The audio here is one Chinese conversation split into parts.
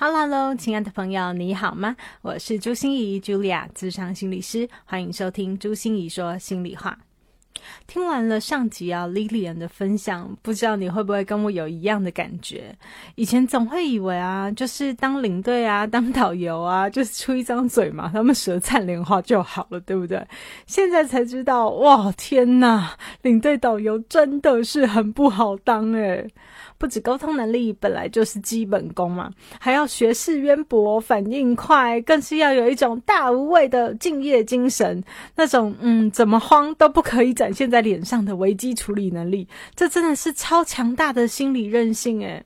Hello，亲爱的朋友，你好吗？我是朱心怡，Julia，智商心理师，欢迎收听朱心怡说心里话。听完了上集啊，Lilian 的分享，不知道你会不会跟我有一样的感觉？以前总会以为啊，就是当领队啊，当导游啊，就是出一张嘴嘛，他们舌灿莲花就好了，对不对？现在才知道，哇，天呐，领队导游真的是很不好当诶不止沟通能力本来就是基本功嘛，还要学识渊博、反应快，更是要有一种大无畏的敬业精神。那种嗯，怎么慌都不可以展现在脸上的危机处理能力，这真的是超强大的心理韧性诶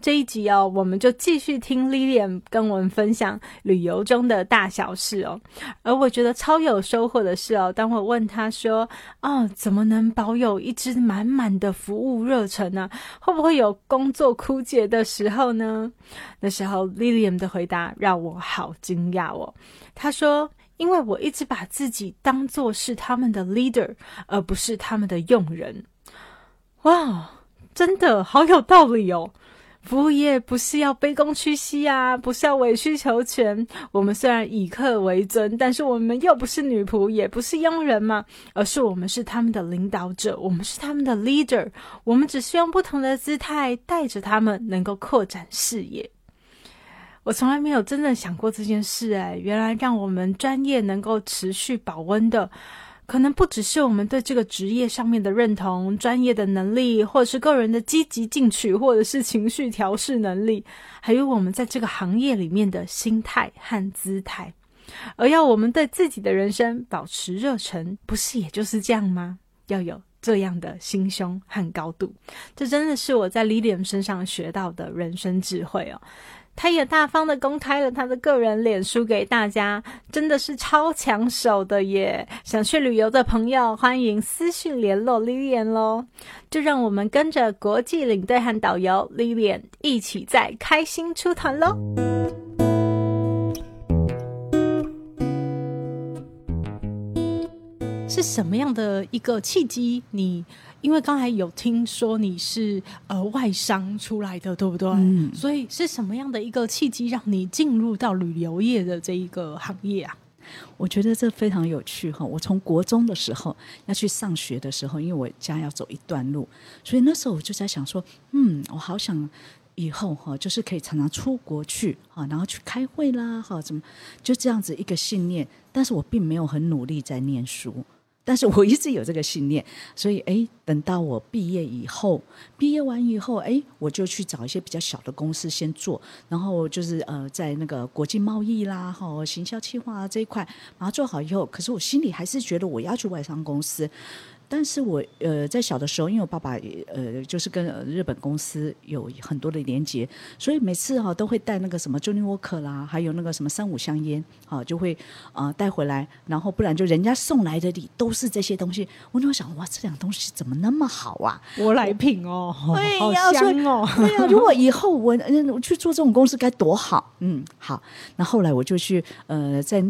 这一集哦，我们就继续听 Lilian 跟我们分享旅游中的大小事哦。而我觉得超有收获的是哦，当我问他说：“哦，怎么能保有一支满满的服务热忱呢？会不会有工作枯竭的时候呢？”那时候 Lilian 的回答让我好惊讶哦。他说：“因为我一直把自己当做是他们的 leader，而不是他们的佣人。”哇，真的好有道理哦。服务业不是要卑躬屈膝啊，不是要委曲求全。我们虽然以客为尊，但是我们又不是女仆，也不是佣人嘛，而是我们是他们的领导者，我们是他们的 leader。我们只是用不同的姿态带着他们，能够扩展视野。我从来没有真正想过这件事，哎，原来让我们专业能够持续保温的。可能不只是我们对这个职业上面的认同、专业的能力，或者是个人的积极进取，或者是情绪调试能力，还有我们在这个行业里面的心态和姿态。而要我们对自己的人生保持热忱，不是也就是这样吗？要有这样的心胸和高度，这真的是我在李 i 身上学到的人生智慧哦。他也大方的公开了他的个人脸书给大家，真的是超抢手的耶！想去旅游的朋友，欢迎私信联络 Lilian 喽。就让我们跟着国际领队和导游 Lilian 一起在开心出团喽！是什么样的一个契机？你？因为刚才有听说你是呃外商出来的，对不对？嗯，所以是什么样的一个契机让你进入到旅游业的这一个行业啊？我觉得这非常有趣哈。我从国中的时候要去上学的时候，因为我家要走一段路，所以那时候我就在想说，嗯，我好想以后哈，就是可以常常出国去哈，然后去开会啦哈，怎么就这样子一个信念。但是我并没有很努力在念书。但是我一直有这个信念，所以哎，等到我毕业以后，毕业完以后，哎，我就去找一些比较小的公司先做，然后就是呃，在那个国际贸易啦、哈行销企划这一块，把它做好以后，可是我心里还是觉得我要去外商公司。但是我呃在小的时候，因为我爸爸呃就是跟日本公司有很多的连接，所以每次哈、都会带那个什么 Johnny Walker 啦，还有那个什么三五香烟，哈、就会呃带回来，然后不然就人家送来的礼都是这些东西。我就会想，哇，这两东西怎么那么好啊？我来品哦，好香哦。对呀、如果以后我嗯我去做这种公司该多好，嗯，好。那后来我就去呃在。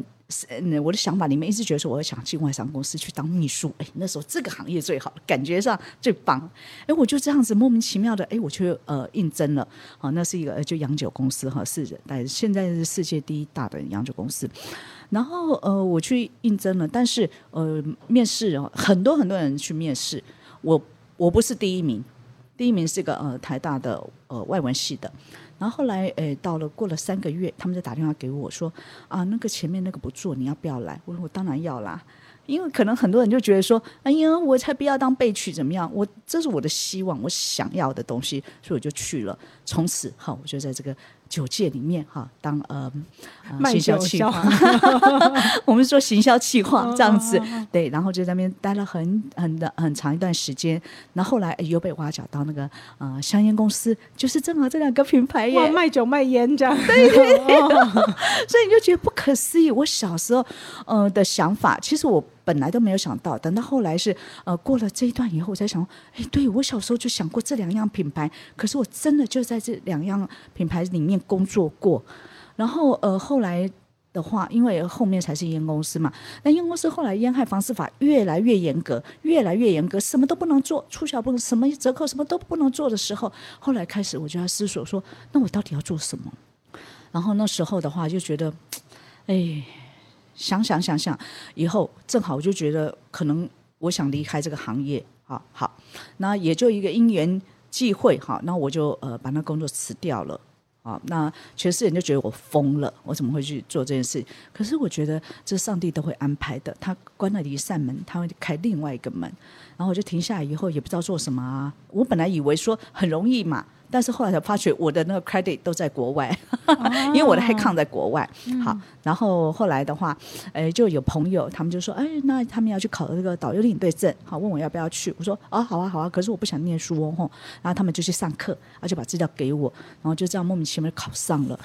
嗯，我的想法里面一直觉得说，我要想进外商公司去当秘书。哎，那时候这个行业最好，感觉上最棒。哎，我就这样子莫名其妙的，哎，我去呃应征了。好、那是一个呃就洋酒公司哈，是但现在是世界第一大的洋酒公司。然后呃，我去应征了，但是呃，面试哦，很多很多人去面试，我我不是第一名，第一名是个呃台大的呃外文系的，然后后来诶到了过了三个月，他们就打电话给我说啊那个前面那个不做，你要不要来？我说我当然要啦。因为可能很多人就觉得说，哎呀，我才不要当被取怎么样？我这是我的希望，我想要的东西，所以我就去了。从此哈，我就在这个酒界里面哈当呃行销企划，我们说行销企划这样子，对，然后就在那边待了很很的很长一段时间，那后后来哎又被挖角到那个呃香烟公司，就是正好这两个品牌哇，耶，卖酒卖烟这样，对 对。所以你就觉得不可思议。我小时候呃的想法，其实我本来都没有想到，等到后来是呃过了这一段以后，我才想，哎，对我小时候就想过这两样品牌，可是我真的就在这两样品牌里面工作过，然后呃后来。的话，因为后面才是烟公司嘛，那烟公司后来烟害防治法越来越严格，越来越严格，什么都不能做，促销不能，什么折扣什么都不能做的时候，后来开始我就要思索说，那我到底要做什么？然后那时候的话就觉得，哎，想想想想，以后正好我就觉得可能我想离开这个行业，好好，那也就一个因缘际会，哈，那我就呃把那工作辞掉了。啊，那全世界人就觉得我疯了，我怎么会去做这件事？可是我觉得这上帝都会安排的，他关了一扇门，他会开另外一个门。然后我就停下来以后，也不知道做什么啊。我本来以为说很容易嘛，但是后来才发觉我的那个 credit 都在国外，因为我的 headcount 在国外。好，然后后来的话，哎，就有朋友他们就说，哎，那他们要去考那个导游领队证，好，问我要不要去。我说，哦，好啊，好啊，可是我不想念书哦，吼。然后他们就去上课，然后就把资料给我，然后就这样莫名其妙考上了。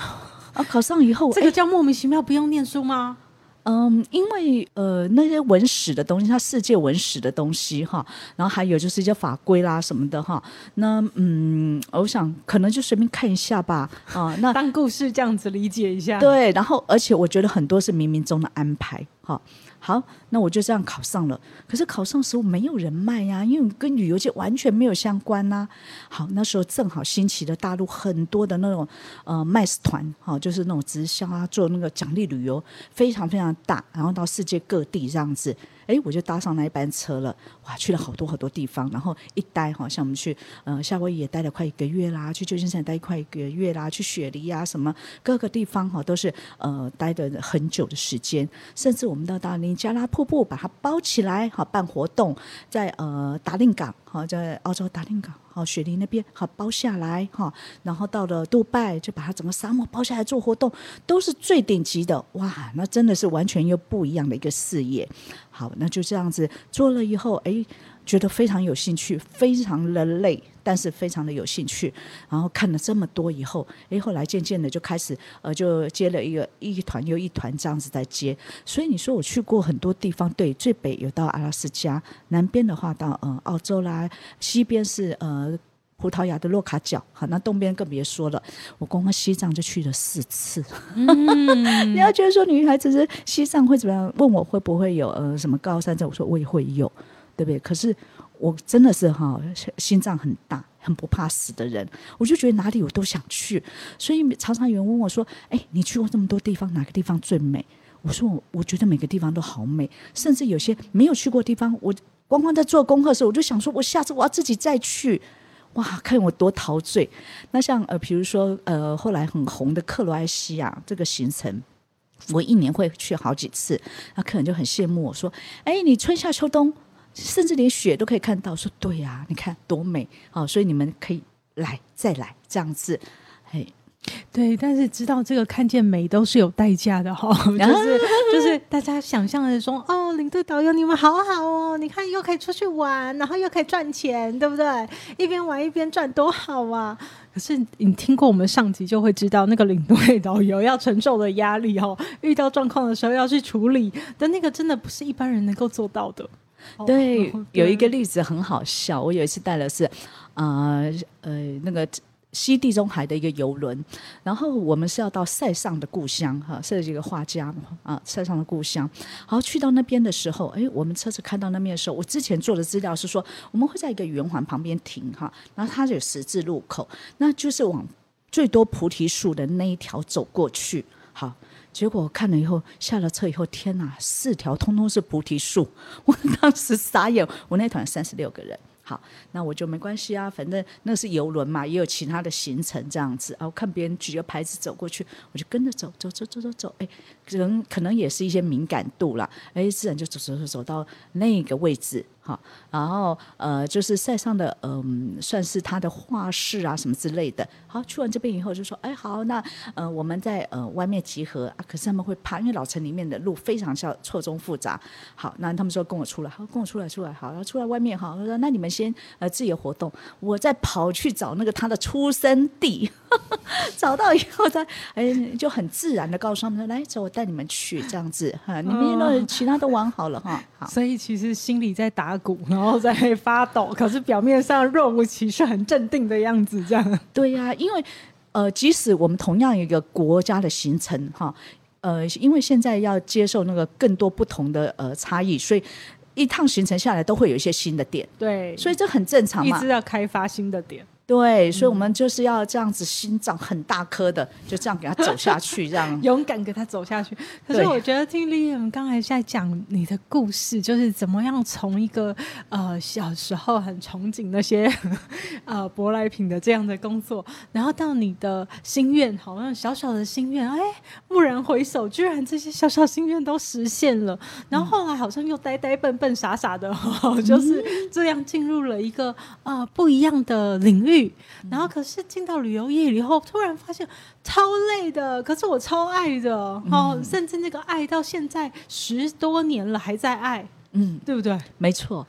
啊，考上以后，哎这个叫莫名其妙，不用念书吗？嗯，因为呃那些文史的东西，它世界文史的东西哈，然后还有就是一些法规啦什么的哈，那嗯，我想可能就随便看一下吧啊，那当故事这样子理解一下。，对，然后而且我觉得很多是冥冥中的安排哈。好，那我就这样考上了。可是考上的时候没有人脉呀、因为跟旅游界完全没有相关呐、好，那时候正好兴起的大陆很多的那种呃卖团，哈、就是那种直销啊，做那个奖励旅游，非常非常大，然后到世界各地这样子。哎，我就搭上那一班车了，哇，去了好多好多地方，然后一待哈，像我们去呃夏威夷也待了快一个月啦，去旧金山待快一个月啦，去雪梨啊什么各个地方哈，都是呃待的很久的时间，甚至我们到达尼加拉瀑布把它包起来，哈办活动，在呃达令港，哈在澳洲达令港。好，雪梨那边好包下来哈，然后到了杜拜就把它整个沙漠包下来做活动，都是最顶级的哇！那真的是完全又不一样的一个事业。好，那就这样子做了以后，哎，觉得非常有兴趣，非常的累，但是非常的有兴趣。然后看了这么多以后，哎，后来渐渐的就开始呃，就接了一个一团又一团这样子在接。所以你说我去过很多地方，对，最北有到阿拉斯加，南边的话到呃澳洲啦，西边是呃。葡萄牙的洛卡角，好，那东边更别说了。我光光西藏就去了四次。你要觉得说女孩子是西藏会怎么样？问我会不会有呃什么高山症？我说我也会有，对不对？可是我真的是哈心脏很大，很不怕死的人，我就觉得哪里我都想去。所以常常有人问我说：“哎，你去过这么多地方，哪个地方最美？”我说我我觉得每个地方都好美，甚至有些没有去过的地方，我光光在做功课的时候，我就想说，我下次我要自己再去。哇，看我多陶醉！那像呃，比如说呃，后来很红的克罗埃西亚这个行程，我一年会去好几次，那客人就很羡慕我说：“哎，你春夏秋冬，甚至连雪都可以看到。”说：“对呀、你看多美哦！”所以你们可以来再来这样子，嘿。对，但是知道这个看见美都是有代价的哈，就是就是大家想象的说，哦，领队导游你们好好哦，你看又可以出去玩，然后又可以赚钱，对不对？一边玩一边赚，多好啊！可是你听过我们上集就会知道，那个领队导游要承受的压力哦，遇到状况的时候要去处理的那个，真的不是一般人能够做到的。对，有一个例子很好笑，我有一次带的是，呃呃那个。西地中海的一个游轮，然后我们是要到塞上的故乡哈，是一个画家啊，塞上的故乡。好，去到那边的时候，哎，我们车子开到那边的时候，我之前做的资料是说，我们会在一个圆环旁边停哈，然后它有十字路口，那就是往最多菩提树的那一条走过去。好，结果我看了以后，下了车以后，天哪，四条通通是菩提树，我当时傻眼。我那团三十六个人。好，那我就没关系啊，反正那是游轮嘛，也有其他的行程这样子啊。我看别人举个牌子走过去，我就跟着走，走走走走走，哎，可能可能也是一些敏感度啦，哎，自然就走走走走到那个位置。好，然后呃，就是塞上的嗯，算是他的画室啊什么之类的。好，去完这边以后就说，哎，好，那呃，我们在呃外面集合啊。可是他们会怕，因为老城里面的路非常小，错综复杂。好，那他们说跟我出来，好，跟我出来，出来，好，然后出来外面，好，他说那你们先呃自由活动，我再跑去找那个他的出生地，找到以后他哎就很自然的告诉他们说，来走，我带你们去这样子哈，你们都其他都玩好了哈。好，所以其实心里在打。鼓，然后在发抖，可是表面上若无其事，很镇定的样子，这样。对呀，因为呃，即使我们同样一个国家的行程哈，呃，因为现在要接受那个更多不同的呃差异，所以一趟行程下来都会有一些新的点。对，所以这很正常嘛，一直要开发新的点。对，所以，我们就是要这样子，心脏很大颗的，就这样给他走下去，这样 勇敢给他走下去。可是，我觉得听丽艳刚才在讲你的故事，就是怎么样从一个呃小时候很憧憬那些 呃舶来品的这样的工作，然后到你的心愿，好像小小的心愿，哎，蓦然回首，居然这些小小心愿都实现了。然后后来好像又呆呆笨笨傻傻的，就是这样进入了一个呃不一样的领域。然后，可是进到旅游业以后，突然发现超累的。可是我超爱的，哦，甚至那个爱到现在十多年了还在爱，嗯，对不对？没错，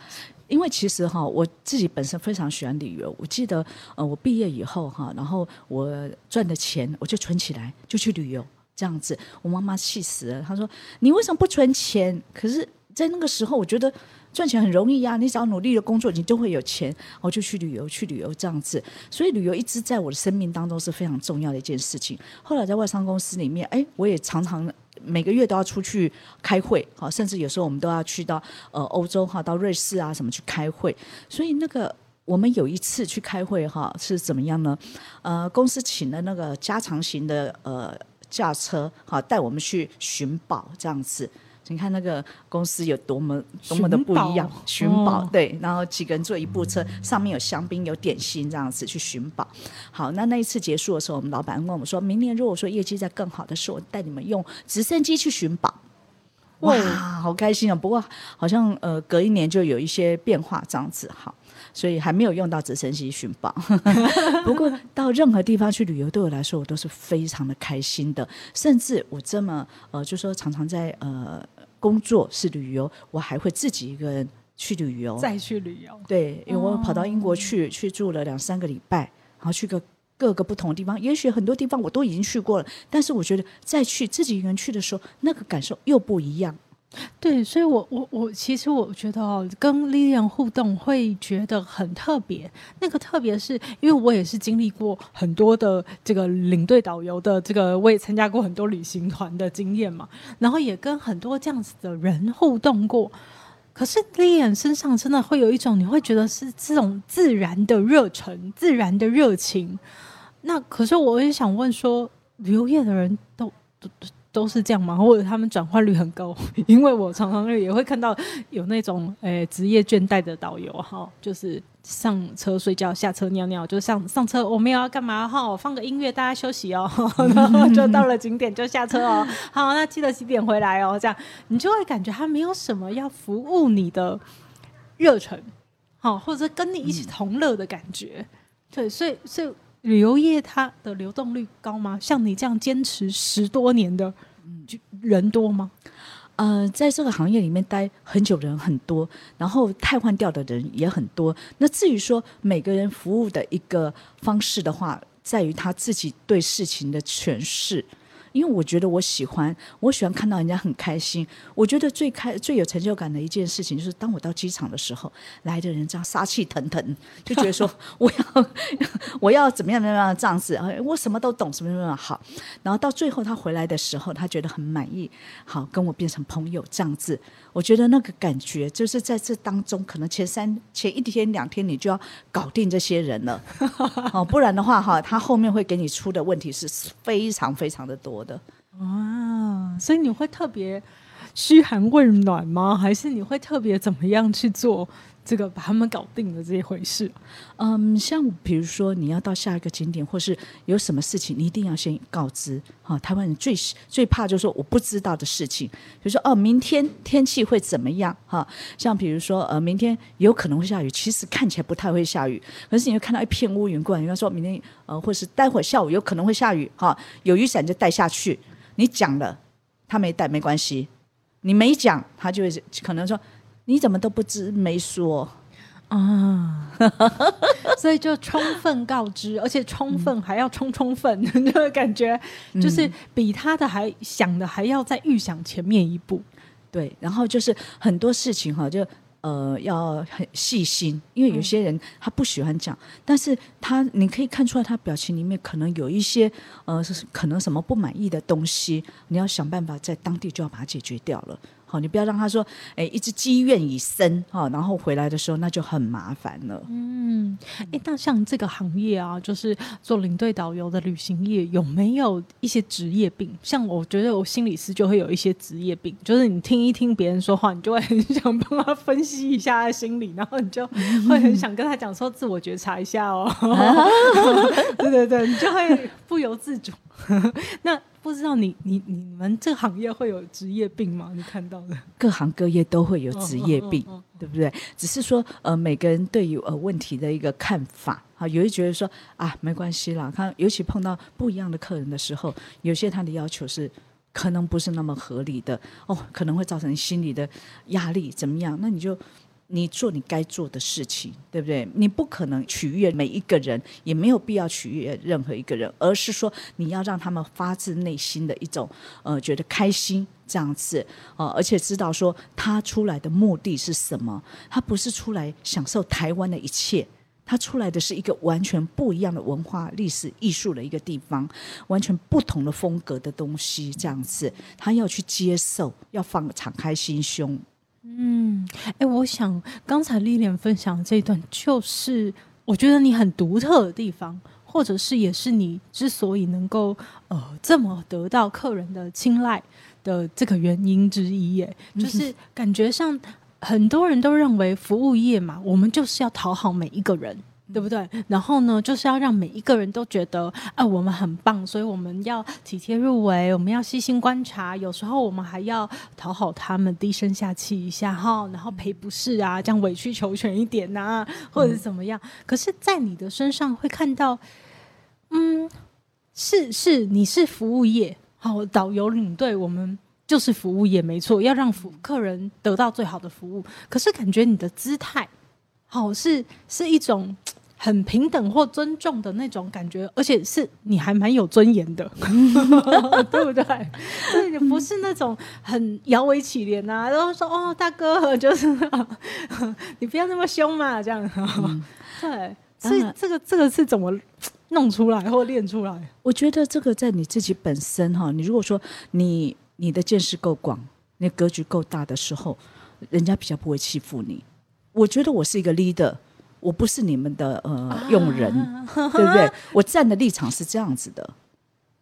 因为其实哈，我自己本身非常喜欢旅游。我记得，呃，我毕业以后哈，然后我赚的钱我就存起来，就去旅游，这样子。我妈妈气死了，她说：“你为什么不存钱？”可是，在那个时候，我觉得。赚钱很容易呀，你只要努力的工作，你都会有钱。我就去旅游，去旅游这样子。所以旅游一直在我的生命当中是非常重要的一件事情。后来在外商公司里面，哎，我也常常每个月都要出去开会，好，甚至有时候我们都要去到呃欧洲哈，到瑞士啊什么去开会。所以那个我们有一次去开会哈，是怎么样呢？呃，公司请了那个加长型的呃驾车，好带我们去寻宝这样子。你看那个公司有多么多么的不一样，寻宝对，然后几个人坐一部车，上面有香槟有点心这样子去寻宝。好，那那一次结束的时候，我们老板问我们说，明年如果说业绩再更好的时候，带你们用直升机去寻宝。哇，好开心啊！不过好像呃隔一年就有一些变化这样子，好。所以还没有用到直升机寻宝，不过到任何地方去旅游，对我来说我都是非常的开心的。甚至我这么呃，就说常常在呃工作是旅游，我还会自己一个人去旅游，再去旅游。对，因为我跑到英国去，去住了两三个礼拜，然后去个各个不同的地方。也许很多地方我都已经去过了，但是我觉得再去自己一个人去的时候，那个感受又不一样。对，所以，我我我，其实我觉得哦，跟丽莲互动会觉得很特别。那个特别是因为我也是经历过很多的这个领队导游的这个，我也参加过很多旅行团的经验嘛，然后也跟很多这样子的人互动过。可是丽莲身上真的会有一种，你会觉得是这种自然的热忱、自然的热情。那可是我也想问说，旅游业的人都都。都是这样吗？或者他们转换率很高？因为我常常也会看到有那种诶职业倦怠的导游哈，就是上车睡觉，下车尿尿，就上上车我们要干嘛哈？放个音乐，大家休息哦，然后就到了景点就下车哦。好，那记得几点回来哦？这样你就会感觉他没有什么要服务你的热忱，好，或者跟你一起同乐的感觉。对，所以所以旅游业它的流动率高吗？像你这样坚持十多年的，就人多吗？呃，在这个行业里面待很久的人很多，然后太换掉的人也很多。那至于说每个人服务的一个方式的话，在于他自己对事情的诠释。因为我觉得我喜欢，我喜欢看到人家很开心。我觉得最开最有成就感的一件事情，就是当我到机场的时候，来的人这样杀气腾腾，就觉得说我 要我要怎么样怎么样这样子，我什么都懂，什么什么好。然后到最后他回来的时候，他觉得很满意，好跟我变成朋友这样子。我觉得那个感觉，就是在这当中，可能前三前一天两天你就要搞定这些人了，哦，不然的话哈，他后面会给你出的问题是非常非常的多。的啊，所以你会特别嘘寒问暖吗？还是你会特别怎么样去做这个把他们搞定的这一回事？嗯，像比如说你要到下一个景点，或是有什么事情，你一定要先告知。哈，台湾人最最怕就是说我不知道的事情，比如说哦，明天天气会怎么样？哈，像比如说呃，明天有可能会下雨，其实看起来不太会下雨，可是你会看到一片乌云过来，人家说明天呃，或是待会下午有可能会下雨，哈，有雨伞就带下去。你讲了，他没带没关系；你没讲，他就会可能说你怎么都不知没说。啊，所以就充分告知，而且充分还要充充分，就感觉就是比他的还想的还要再预想前面一步。对，然后就是很多事情哈，就呃要很细心，因为有些人他不喜欢讲，但是他你可以看出来他表情里面可能有一些呃可能什么不满意的东西，你要想办法在当地就要把它解决掉了。好，你不要让他说，哎，一直积怨已深，哈，然后回来的时候那就很麻烦了。嗯，哎，那像这个行业啊，就是做领队导游的旅行业，有没有一些职业病？像我觉得我心理师就会有一些职业病，就是你听一听别人说话，你就会很想帮他分析一下他心理，然后你就会很想跟他讲说，自我觉察一下哦。对对对，你就会不由自主。那。不知道你你你们这行业会有职业病吗？你看到的 各行各业都会有职业病，对不对？只是说呃，每个人对于呃问题的一个看法啊，有人觉得说啊没关系啦，看尤其碰到不一样的客人的时候，有些他的要求是可能不是那么合理的哦，可能会造成心理的压力，怎么样？那你就。你做你该做的事情，对不对？你不可能取悦每一个人，也没有必要取悦任何一个人，而是说你要让他们发自内心的一种呃觉得开心这样子呃，而且知道说他出来的目的是什么，他不是出来享受台湾的一切，他出来的是一个完全不一样的文化、历史、艺术的一个地方，完全不同的风格的东西这样子，他要去接受，要放敞开心胸。嗯，哎，我想刚才丽莲分享这一段，就是我觉得你很独特的地方，或者是也是你之所以能够呃这么得到客人的青睐的这个原因之一。耶，就是感觉上很多人都认为服务业嘛，我们就是要讨好每一个人。对不对？然后呢，就是要让每一个人都觉得，啊，我们很棒，所以我们要体贴入微，我们要细心观察，有时候我们还要讨好他们，低声下气一下哈，然后赔不是啊，这样委曲求全一点呐，或者是怎么样？可是，在你的身上会看到，嗯，是是，你是服务业，好，导游领队，我们就是服务业，没错，要让服客人得到最好的服务。可是，感觉你的姿态。好是是一种很平等或尊重的那种感觉，而且是你还蛮有尊严的，对不对？对你不是那种很摇尾乞怜啊，然后说哦大哥，就是 你不要那么凶嘛，这样。对，所以这个这个是怎么弄出来或练出来？我觉得这个在你自己本身哈，你如果说你你的见识够广，你格局够大的时候，人家比较不会欺负你。我觉得我是一个 leader，我不是你们的呃用人，对不对？我站的立场是这样子的。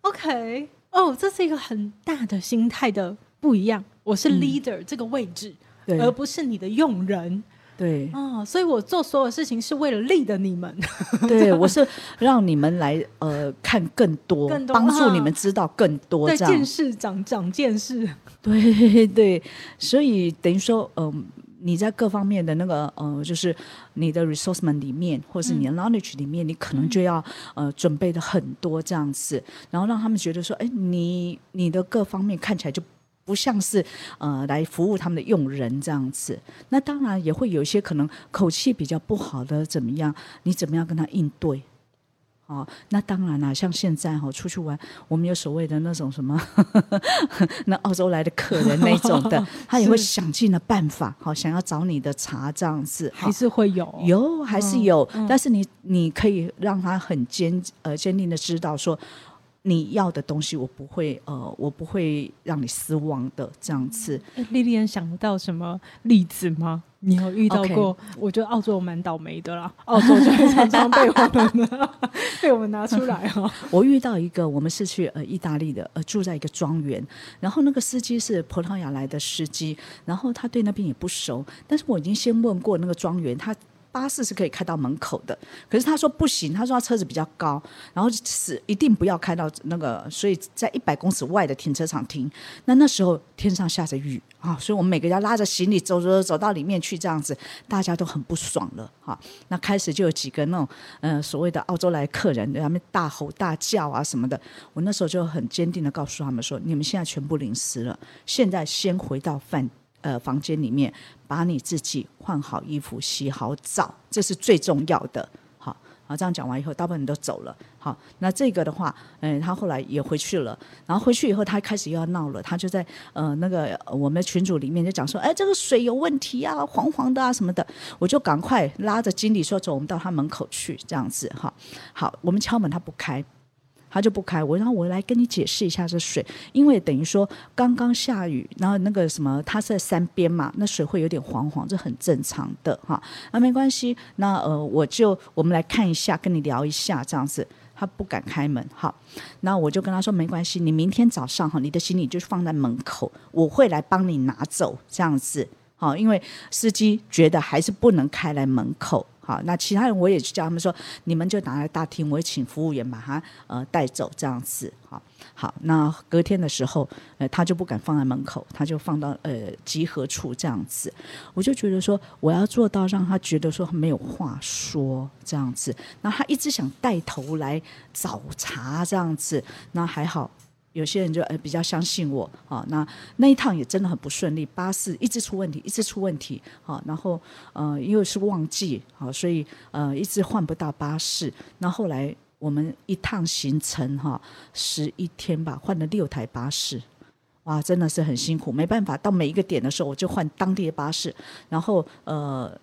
OK，哦，这是一个很大的心态的不一样。我是 leader 这个位置，而不是你的用人。对，哦，所以我做所有事情是为了利的你们。对，我是让你们来呃看更多，帮助你们知道更多，见识长长见识。对对，所以等于说，嗯。你在各方面的那个呃，就是你的 resourcement 里面，或是你的 knowledge 里面，你可能就要呃准备的很多这样子，然后让他们觉得说，哎，你你的各方面看起来就不像是呃来服务他们的用人这样子。那当然也会有一些可能口气比较不好的怎么样，你怎么样跟他应对？哦，那当然啦，像现在哈出去玩，我们有所谓的那种什么，那澳洲来的客人那种的，他也会想尽了办法，好想要找你的茶这样子，还是会有有还是有，但是你你可以让他很坚呃坚定的知道说。你要的东西，我不会呃，我不会让你失望的这样子。莉莉安想不到什么例子吗？你有遇到过？我觉得澳洲蛮倒霉的啦，澳洲就常常被我们 被我们拿出来哈。我遇到一个，我们是去呃意大利的，呃住在一个庄园，然后那个司机是葡萄牙来的司机，然后他对那边也不熟，但是我已经先问过那个庄园，他。巴士是可以开到门口的，可是他说不行，他说他车子比较高，然后是一定不要开到那个，所以在一百公尺外的停车场停。那那时候天上下着雨啊，所以我们每个人拉着行李走走走到里面去，这样子大家都很不爽了哈。那开始就有几个那种嗯所谓的澳洲来客人，他们大吼大叫啊什么的。我那时候就很坚定的告诉他们说：你们现在全部淋湿了，现在先回到饭。呃，房间里面把你自己换好衣服、洗好澡，这是最重要的。好，好，这样讲完以后，大部分人都走了。好，那这个的话，嗯，他后来也回去了。然后回去以后，他开始又要闹了。他就在呃那个我们群组里面就讲说，哎，这个水有问题啊，黄黄的啊什么的。我就赶快拉着经理说，走，我们到他门口去，这样子哈。好，我们敲门，他不开。他就不开我，然后我来跟你解释一下这水，因为等于说刚刚下雨，然后那个什么，它是在山边嘛，那水会有点黄黄，这很正常的哈。那没关系，那呃，我就我们来看一下，跟你聊一下这样子。他不敢开门，好，那我就跟他说没关系，你明天早上哈，你的行李就放在门口，我会来帮你拿走这样子，好，因为司机觉得还是不能开来门口。好，那其他人我也去叫他们说，你们就拿来大厅，我会请服务员把他呃带走这样子。好，好，那隔天的时候，呃，他就不敢放在门口，他就放到呃集合处这样子。我就觉得说，我要做到让他觉得说没有话说这样子。那他一直想带头来找茬这样子，那还好。有些人就呃比较相信我，好，那那一趟也真的很不顺利，巴士一直出问题，一直出问题，好，然后呃因为是旺季，好，所以呃一直换不到巴士。那后来我们一趟行程哈十一天吧，换了六台巴士，哇，真的是很辛苦，没办法，到每一个点的时候我就换当地的巴士，然后呃。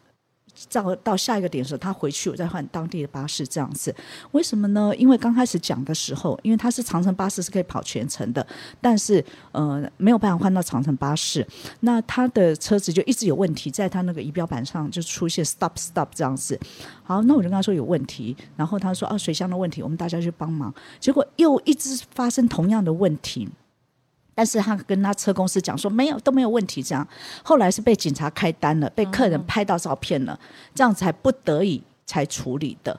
到到下一个点的时候，他回去，我再换当地的巴士这样子。为什么呢？因为刚开始讲的时候，因为他是长城巴士是可以跑全程的，但是呃没有办法换到长城巴士，那他的车子就一直有问题，在他那个仪表板上就出现 stop stop 这样子。好，那我就跟他说有问题，然后他说啊水箱的问题，我们大家去帮忙，结果又一直发生同样的问题。但是他跟他车公司讲说没有都没有问题，这样后来是被警察开单了，被客人拍到照片了，这样才不得已才处理的，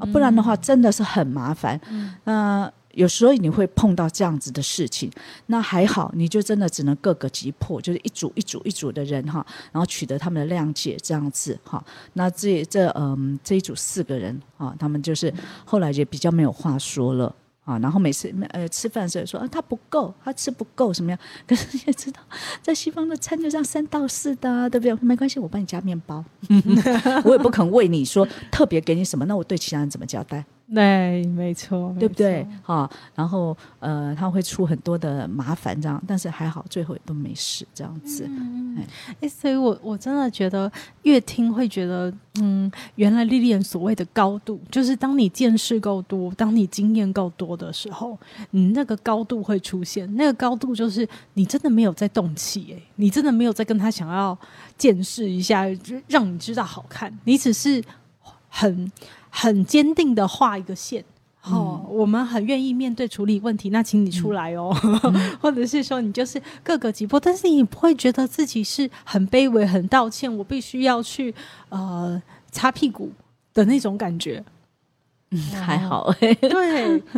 啊，不然的话真的是很麻烦。那有时候你会碰到这样子的事情，那还好，你就真的只能各个击破，就是一组一组一组的人哈，然后取得他们的谅解这样子哈。那这这嗯这一组四个人啊，他们就是后来也比较没有话说了。啊，然后每次呃吃饭的时候说啊，他不够，他吃不够什么样？可是你也知道，在西方的餐就这样三到四的，啊对不对？没关系，我帮你加面包，我也不肯为你说特别给你什么，那我对其他人怎么交代？对，没错，对不对？哈，然后呃，他会出很多的麻烦，这样，但是还好，最后也都没事，这样子。哎，所以我我真的觉得越听会觉得，嗯，原来历练所谓的高度，就是当你见识够多，当你经验够多的时候，你那个高度会出现。那个高度就是你真的没有在动气，哎，你真的没有在跟他想要见识一下，让你知道好看，你只是很。很坚定的画一个线，哦，我们很愿意面对处理问题，那请你出来哦，或者是说你就是各个击破，但是你不会觉得自己是很卑微、很道歉，我必须要去呃擦屁股的那种感觉。嗯，还好，对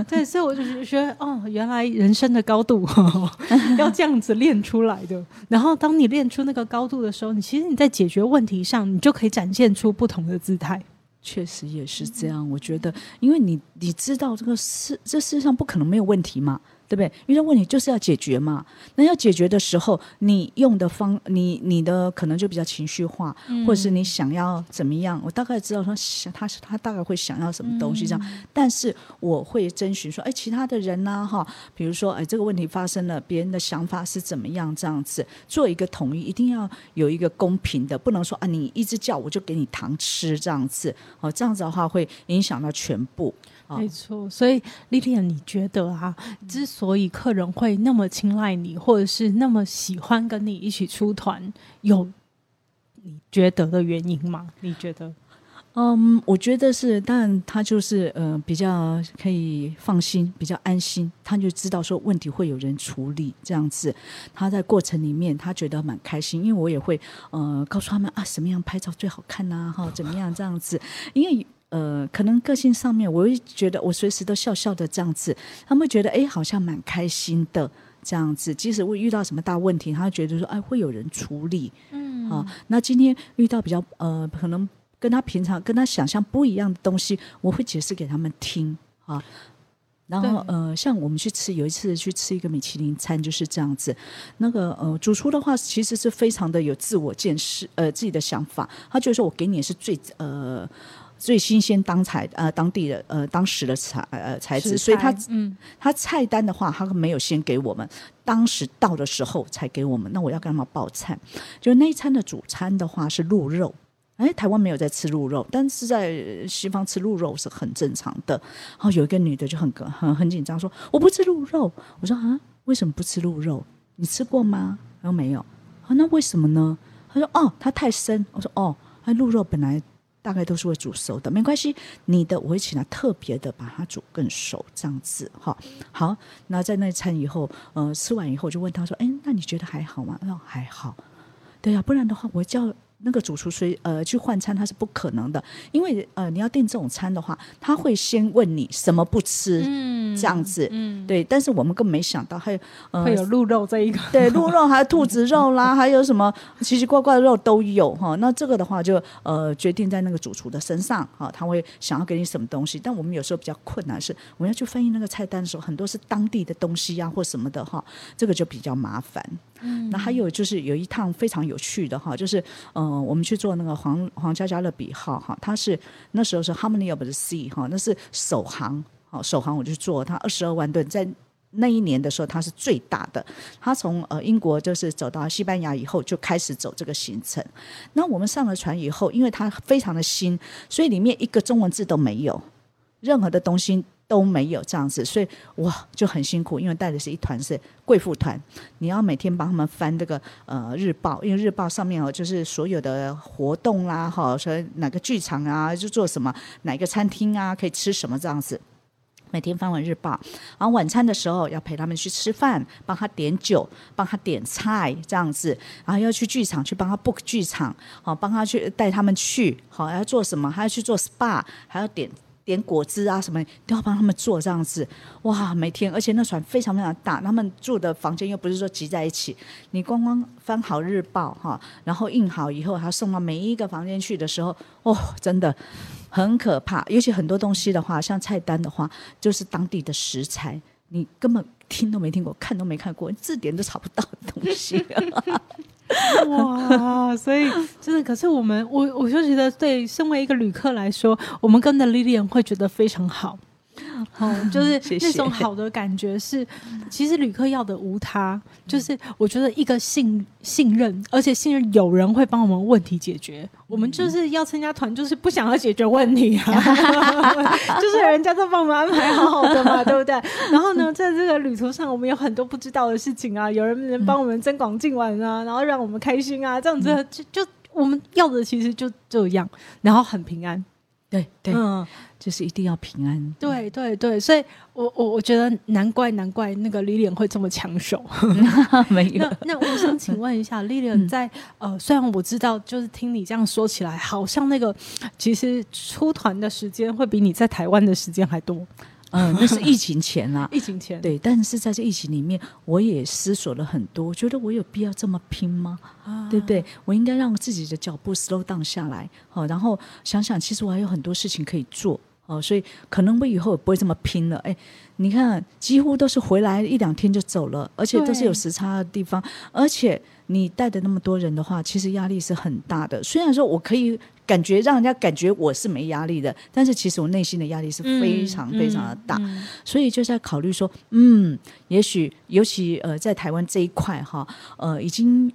对，所以我就觉得，哦，原来人生的高度 要这样子练出来的。然后，当你练出那个高度的时候，你其实你在解决问题上，你就可以展现出不同的姿态。确实也是这样，我觉得，因为你你知道这个世这世界上不可能没有问题嘛。对不对？遇到问题就是要解决嘛。那要解决的时候，你用的方，你你的可能就比较情绪化，或者是你想要怎么样？我大概知道说，想他他大概会想要什么东西这样。但是我会征询说，哎，其他的人呢？哈，比如说，哎，这个问题发生了，别人的想法是怎么样？这样子做一个统一，一定要有一个公平的，不能说啊，你一直叫我就给你糖吃这样子。哦，这样子的话会影响到全部。没错，所以丽丽，你觉得啊，之所以客人会那么青睐你，或者是那么喜欢跟你一起出团，有你觉得的原因吗？你觉得？嗯，我觉得是，但他就是呃，比较可以放心，比较安心，他就知道说问题会有人处理，这样子，他在过程里面他觉得蛮开心，因为我也会呃告诉他们啊，什么样拍照最好看呐，哈，怎么样这样子，因为。呃，可能个性上面，我会觉得我随时都笑笑的这样子，他们会觉得哎，好像蛮开心的这样子。即使会遇到什么大问题，他觉得说哎，会有人处理。嗯，啊，那今天遇到比较呃，可能跟他平常跟他想象不一样的东西，我会解释给他们听啊。然后呃，像我们去吃，有一次去吃一个米其林餐，就是这样子。那个呃，主厨的话其实是非常的有自我见识，呃，自己的想法。他就说我给你是最呃。最新鲜当材呃当地的呃当时的材呃材质，所以他嗯他菜单的话，他没有先给我们，当时到的时候才给我们。那我要干嘛报菜？就那一餐的主餐的话是鹿肉，哎，台湾没有在吃鹿肉，但是在西方吃鹿肉是很正常的。然后有一个女的就很很很紧张，说我不吃鹿肉。我说啊，为什么不吃鹿肉？你吃过吗？他说没有。啊，那为什么呢？他说哦，它太生。我说哦，那鹿肉本来。大概都是会煮熟的，没关系。你的我会请他特别的把它煮更熟，这样子哈。好，那在那餐以后，呃，吃完以后就问他说：“哎，那你觉得还好吗？”他说：“还好。”对呀，不然的话，我叫。那个主厨随呃去换餐，他是不可能的，因为呃你要订这种餐的话，他会先问你什么不吃，嗯，这样子，嗯，对。但是我们更没想到还有呃会有鹿肉这一个，对，鹿肉还有兔子肉啦，还有什么奇奇怪怪的肉都有哈。那这个的话就呃决定在那个主厨的身上哈，他会想要给你什么东西。但我们有时候比较困难是，我们要去翻译那个菜单的时候，很多是当地的东西呀或什么的哈，这个就比较麻烦。那还有就是有一趟非常有趣的哈，就是嗯，我们去做那个皇皇家加勒比号哈，它是那时候是 Harmony of the Sea 哈，那是首航，好首航我就做它二十二万吨，在那一年的时候它是最大的，它从呃英国就是走到西班牙以后就开始走这个行程。那我们上了船以后，因为它非常的新，所以里面一个中文字都没有，任何的东西。都没有这样子，所以哇就很辛苦，因为带的是一团是贵妇团，你要每天帮他们翻这个呃日报，因为日报上面哦就是所有的活动啦，哈，说哪个剧场啊就做什么，哪个餐厅啊可以吃什么这样子，每天翻完日报，然后晚餐的时候要陪他们去吃饭，帮他点酒，帮他点菜这样子，然后要去剧场去帮他 book 剧场，好帮他去带他们去，好要做什么，还要去做 SPA，还要点。点果汁啊，什么都要帮他们做这样子，哇，每天，而且那船非常非常大，他们住的房间又不是说挤在一起，你光光翻好日报哈，然后印好以后，还要送到每一个房间去的时候，哦，真的很可怕。尤其很多东西的话，像菜单的话，就是当地的食材，你根本听都没听过，看都没看过，字典都查不到的东西。哇，所以真的，可是我们，我我就觉得，对，身为一个旅客来说，我们跟的 Lilian 会觉得非常好。好，就是那种好的感觉是，其实旅客要的无他，就是我觉得一个信信任，而且信任有人会帮我们问题解决。我们就是要参加团，就是不想要解决问题啊，就是人家都帮我们安排好好的嘛，对不对？然后呢，在这个旅途上，我们有很多不知道的事情啊，有人能帮我们增广进玩啊，然后让我们开心啊，这样子就就我们要的其实就这样，然后很平安。对对，嗯，就是一定要平安。对对对，所以我我我觉得难怪难怪那个 Lilian 会这么抢手。没有那，那我想请问一下，Lilian 在、呃，虽然我知道，就是听你这样说起来，好像那个其实出团的时间会比你在台湾的时间还多。嗯，那是疫情前啦。疫情前，对，但是在这疫情里面，我也思索了很多，我觉得我有必要这么拼吗？对不对？我应该让自己的脚步 slow down 下来，好，然后想想，其实我还有很多事情可以做，哦，所以可能我以后也不会这么拼了。哎，你看，几乎都是回来一两天就走了，而且都是有时差的地方，而且你带的那么多人的话，其实压力是很大的。虽然说我可以感觉让人家感觉我是没压力的，但是其实我内心的压力是非常非常的大。嗯所以就在考虑说，嗯，也许尤其呃在台湾这一块哈，呃已经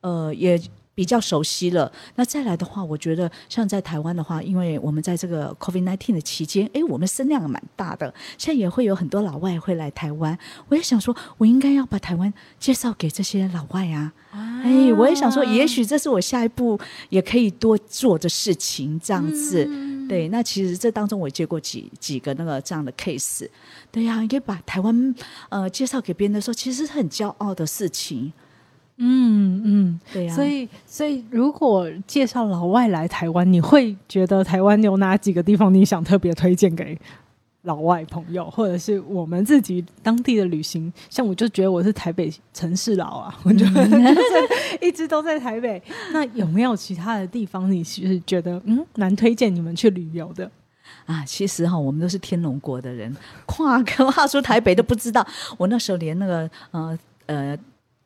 呃也比较熟悉了。那再来的话，我觉得像在台湾的话，因为我们在这个 COVID nineteen 的期间，诶，我们声量蛮大的，现在也会有很多老外会来台湾。我也想说，我应该要把台湾介绍给这些老外啊。哎，我也想说，也许这是我下一步也可以多做的事情，这样子。对，那其实这当中我接过几几个那个这样的 case，对呀、你可以把台湾呃介绍给别人的时候，其实是很骄傲的事情。嗯嗯，对呀、所以所以如果介绍老外来台湾，你会觉得台湾有哪几个地方你想特别推荐给？老外朋友，或者是我们自己当地的旅行，像我就觉得我是台北城市佬啊，我觉得就是一直都在台北。那有没有其他的地方你是觉得嗯蛮推荐你们去旅游的？啊，其实哈，我们都是天龙国的人，跨跨出台北都不知道。我那时候连那个呃呃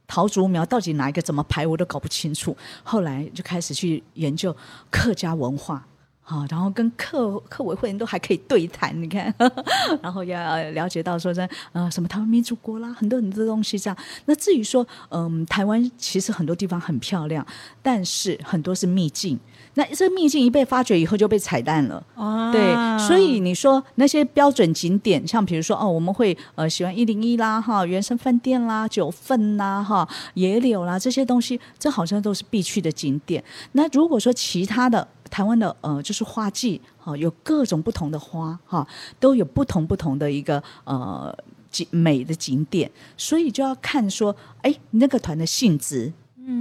陶竹苗到底哪一个怎么排我都搞不清楚。后来就开始去研究客家文化。好，然后跟客客委会人都还可以对谈，你看，然后要呃了解到说，这呃什么台湾民主国啦，很多很多东西这样。那至于说，嗯，台湾其实很多地方很漂亮，但是很多是秘境。那这秘境一被发掘以后就被踩烂了。啊对，所以你说那些标准景点，像比如说哦，我们会呃喜欢一零一啦，哈，原生饭店啦，九份啦，哈，野柳啦这些东西，这好像都是必去的景点。那如果说其他的台湾的呃，就是花季，哈、有各种不同的花，哈、都有不同不同的一个呃景美的景点，所以就要看说，哎，那个团的性质。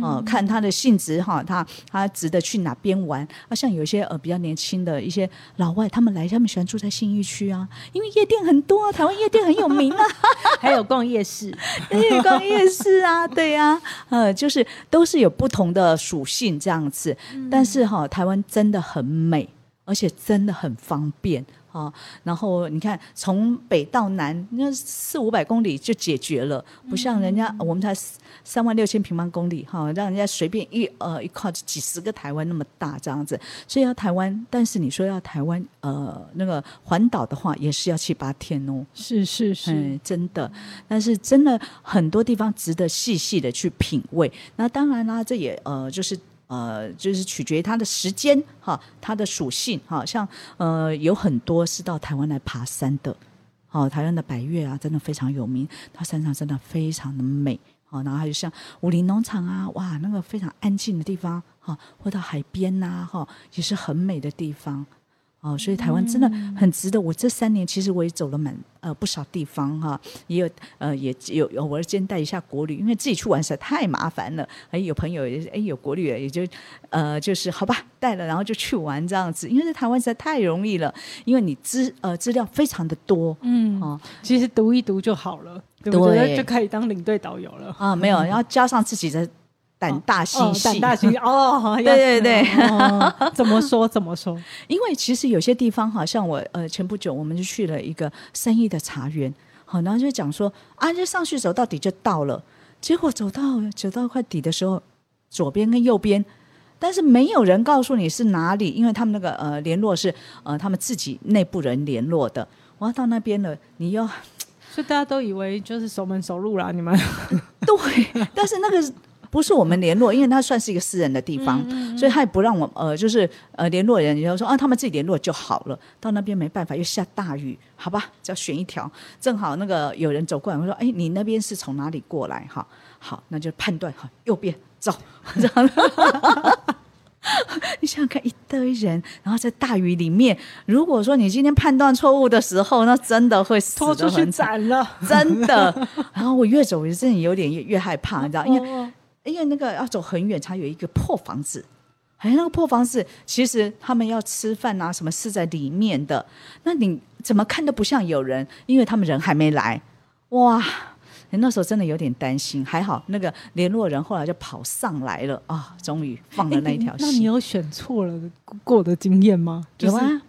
哦，看他的性质哈，他他值得去哪边玩啊？像有一些呃比较年轻的一些老外，他们来，他们喜欢住在信义区啊，因为夜店很多啊，台湾夜店很有名啊，还有逛夜市，对，逛夜市啊，对呀、呃，就是都是有不同的属性这样子。但是哈、台湾真的很美，而且真的很方便。哈、然后你看，从北到南，那四五百公里就解决了，不像人家、我们才三万六千平方公里，哈、让人家随便一呃一块就几十个台湾那么大这样子。所以要台湾，但是你说要台湾呃那个环岛的话，也是要七八天哦。是是是，嗯，真的，但是真的很多地方值得细细的去品味。那当然啦，这也呃就是。呃，就是取决于它的时间哈，它的属性哈，像呃有很多是到台湾来爬山的，好、台湾的白月啊，真的非常有名，它山上真的非常的美，好、然后还有像武林农场啊，哇，那个非常安静的地方，哈、或到海边呐、哈、也是很美的地方。哦，所以台湾真的很值得。我这三年其实我也走了蛮呃不少地方哈，也有呃也有有偶尔兼带一下国旅，因为自己去玩实在太麻烦了。哎，有朋友也哎有国旅也就呃就是好吧带了，然后就去玩这样子。因为在台湾实在太容易了，因为你资呃资料非常的多，嗯，哦其实读一读就好了，对不对？对就可以当领队导游了。啊没有，然后加上自己的胆大心哦细，胆大心细哦，对对对哦怎么说怎么说？因为其实有些地方，好像我呃前不久我们就去了一个生意的茶园，好，然后就讲说啊，就上去走到底就到了，结果走到走到快底的时候，左边跟右边。但是没有人告诉你是哪里，因为他们那个呃联络是呃他们自己内部人联络的。我要到那边了，你要所以大家都以为就是熟门熟路啦，你们 对，但是那个不是我们联络，因为它算是一个私人的地方，所以他也不让我呃，就是呃联络人，你就说啊，他们自己联络就好了。到那边没办法，又下大雨，好吧，只要选一条，正好那个有人走过来，我说，哎，你那边是从哪里过来？哈，好，那就判断哈，右边走，这样。你想想看，一堆人，然后在大雨里面，如果说你今天判断错误的时候，那真的会死拖出去斩了，真的。然后我越走，我真的有点越越害怕，你知道，因为哦因为那个要走很远，才有一个破房子。哎，那个破房子，其实他们要吃饭啊，什么是在里面的。那你怎么看都不像有人，因为他们人还没来。哇，那时候真的有点担心。还好那个联络人后来就跑上来了啊，终于放了那一条诶那你。有选错了过的经验吗？就是有啊，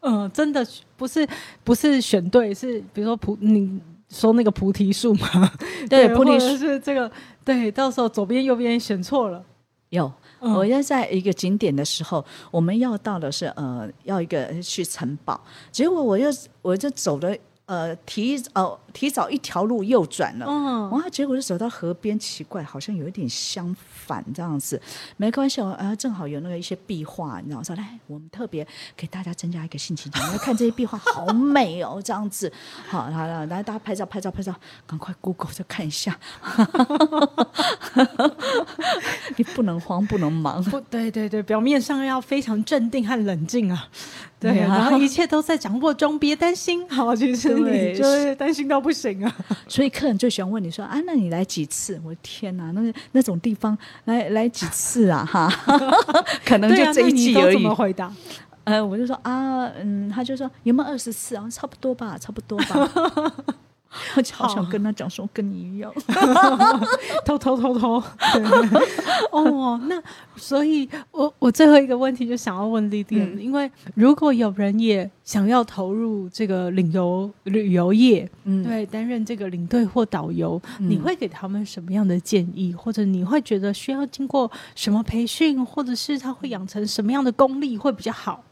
嗯，真的不是不是选对，是比如说普你说那个菩提树嘛，对，菩提树是这个对，到时候左边右边选错了，有。嗯。我要在一个景点的时候，我们要到的是呃，要一个去城堡，结果我又我就走了呃提呃提早一条路右转了，嗯，哇，结果就走到河边，奇怪，好像有一点相反这样子。没关系，啊，正好有那个一些壁画，你知道，我说来，我们特别给大家增加一个性情讲，来看这些壁画好美哦，这样子。好，好了，来大家拍照，拍照，拍照，赶快 Google 就看一下。你不能慌，不能忙。不对对对，表面上要非常镇定和冷静啊，对，对啊然后一切都在掌握中，别担心。好，其实你就是担心到不行啊。所以客人最喜欢问你说啊，那你来几次？我的天哪，那那种地方来来几次啊？哈，可能就这那一季而已啊怎么。回答？呃，我就说啊，嗯，他就说有没有二十次啊？差不多吧，差不多吧。我就好想跟他讲说，跟你一样。偷偷偷偷。对 哦，那所以我我最后一个问题就想要问丽丽，嗯因为如果有人也想要投入这个领游旅游业，嗯，对，担任这个领队或导游，嗯你会给他们什么样的建议，或者你会觉得需要经过什么培训，或者是他会养成什么样的功力会比较好？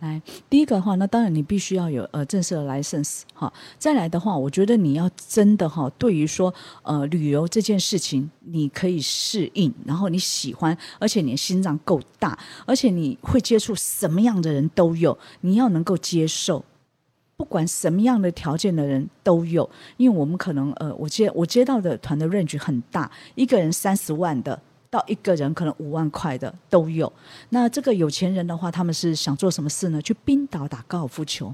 来，第一个的话，那当然你必须要有呃正式的 license 哈。再来的话，我觉得你要真的哈，对于说呃旅游这件事情，你可以适应，然后你喜欢，而且你的心脏够大，而且你会接触什么样的人都有，你要能够接受。不管什么样的条件的人都有，因为我们可能呃，我接我接到的团的 range 很大，一个人三十万的到一个人可能五万块的都有。那这个有钱人的话，他们是想做什么事呢？去冰岛打高尔夫球。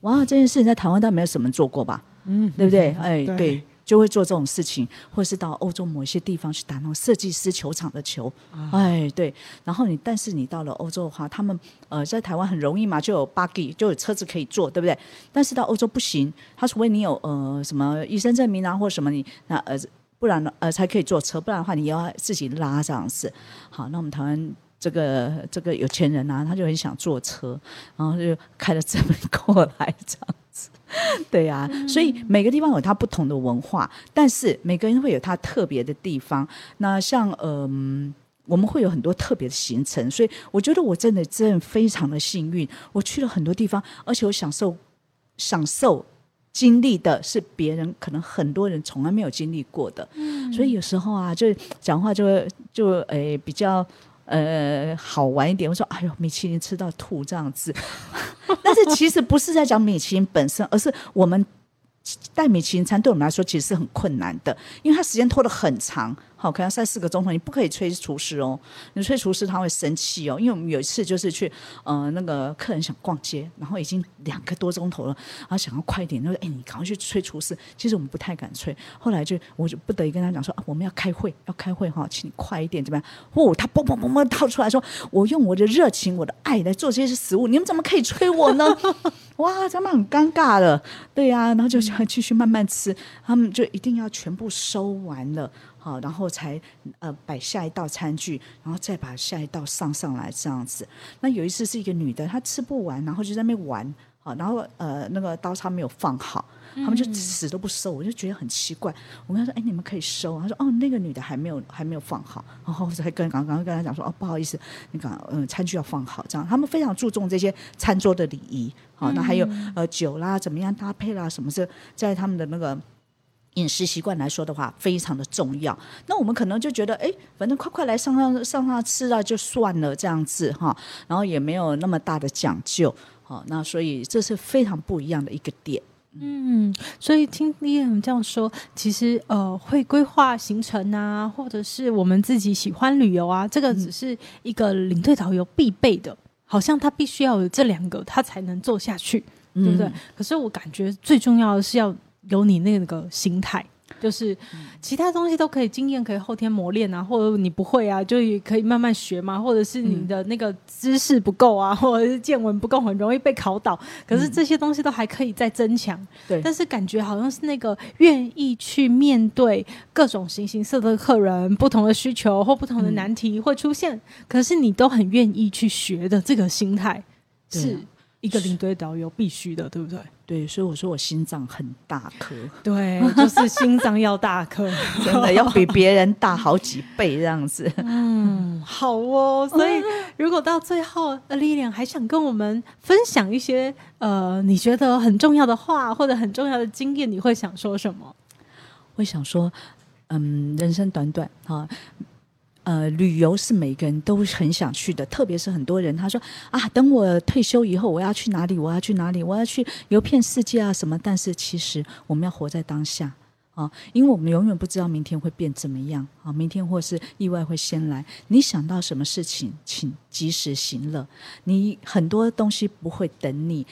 哇，这件事情在台湾倒没有什么做过吧？嗯，对不对？哎，对对，就会做这种事情，或是到欧洲某一些地方去打那种设计师球场的球。哎，对。然后你，但是你到了欧洲的话，他们呃在台湾很容易嘛，就有 buggy，就有车子可以坐，对不对？但是到欧洲不行，他除非你有呃什么医生证明啊，或者什么你那呃。不然呢，呃，才可以坐车，不然的话，你要自己拉这样子。好，那我们台湾这个这个有钱人啊，他就很想坐车，然后就开了这门过来这样子。对呀、所以每个地方有它不同的文化，但是每个人会有他特别的地方。那像嗯、我们会有很多特别的行程，所以我觉得我真的真的非常的幸运，我去了很多地方，而且我享受享受经历的是别人可能很多人从来没有经历过的，所以有时候啊，就讲话就会就诶、比较。呃，好玩一点。我说，哎呦，米其林吃到吐这样子，但是其实不是在讲米其林本身，而是我们带米其林餐对我们来说其实是很困难的，因为它时间拖得很长，好，可能三四个钟头，你不可以催厨师哦，你催厨师他会生气哦。因为我们有一次就是去，呃，那个客人想逛街，然后已经两个多钟头了，然后想要快一点，他说：“哎，你赶快去催厨师。”其实我们不太敢催，后来就我就不得已跟他讲说：“啊，我们要开会，要开会哈，请你快一点，怎么样？”哦，他嘣嘣嘣嘣套出来说：“我用我的热情、我的爱来做这些食物，你们怎么可以催我呢？” 哇，他们很尴尬了，对呀、然后就想继续慢慢吃，他们就一定要全部收完了，好，然后才呃摆下一道餐具，然后再把下一道上上来这样子。那有一次是一个女的，她吃不完，然后就在那边玩，好，然后呃那个刀叉没有放好，他们就死都不收，我就觉得很奇怪。我跟她说：“哎，你们可以收。”她说：“哦，那个女的还没有还没有放好。”然后我才跟刚刚跟她讲说：“哦，不好意思，那个嗯餐具要放好。”这样他们非常注重这些餐桌的礼仪。好，那还有呃酒啦，怎么样搭配啦，什么是在他们的那个。饮食习惯来说的话，非常的重要。那我们可能就觉得，哎，反正快快来上上上上吃啊，就算了这样子哈，然后也没有那么大的讲究。好，那所以这是非常不一样的一个点。嗯，所以听李人这样说，其实呃，会规划行程啊，或者是我们自己喜欢旅游啊，这个只是一个领队导游必备的，好像他必须要有这两个，他才能做下去，对不对？可是我感觉最重要的是要有你那个心态。就是其他东西都可以经验可以后天磨练啊，或者你不会啊，就也可以慢慢学嘛，或者是你的那个知识不够啊，或者是见闻不够，很容易被考倒。可是这些东西都还可以再增强。对，但是感觉好像是那个愿意去面对各种形形色色的客人、不同的需求或不同的难题会出现，可是你都很愿意去学的这个心态，是一个领队导游必须的，对不对？对，所以我说我心脏很大颗，对，就是心脏要大颗，真的要比别人大好几倍这样子。嗯，好哦。所以如果到最后，呃，丽莲还想跟我们分享一些呃，你觉得很重要的话或者很重要的经验，你会想说什么？会想说，嗯，人生短短啊。呃，旅游是每个人都很想去的，特别是很多人他说啊，等我退休以后，我要去哪里？我要去哪里？我要去游遍世界啊什么？但是其实我们要活在当下。啊，因为我们永远不知道明天会变怎么样啊！明天或是意外会先来，你想到什么事情，请及时行乐。你很多东西不会等你，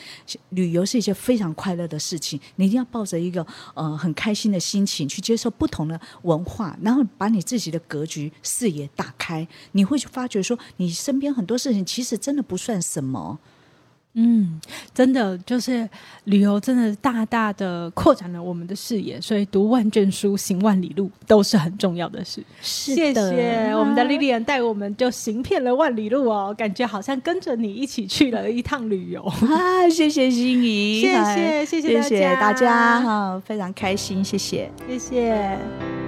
旅游是一件非常快乐的事情，你一定要抱着一个呃很开心的心情去接受不同的文化，然后把你自己的格局视野打开，你会去发觉说，你身边很多事情其实真的不算什么。嗯，真的就是旅游，真的大大的扩展了我们的视野，所以读万卷书，行万里路都是很重要的事。谢谢我们的莉莉安带我们就行遍了万里路哦，感觉好像跟着你一起去了一趟旅游啊！谢谢心仪，谢谢谢谢谢谢大家哈，非常开心，谢谢谢谢。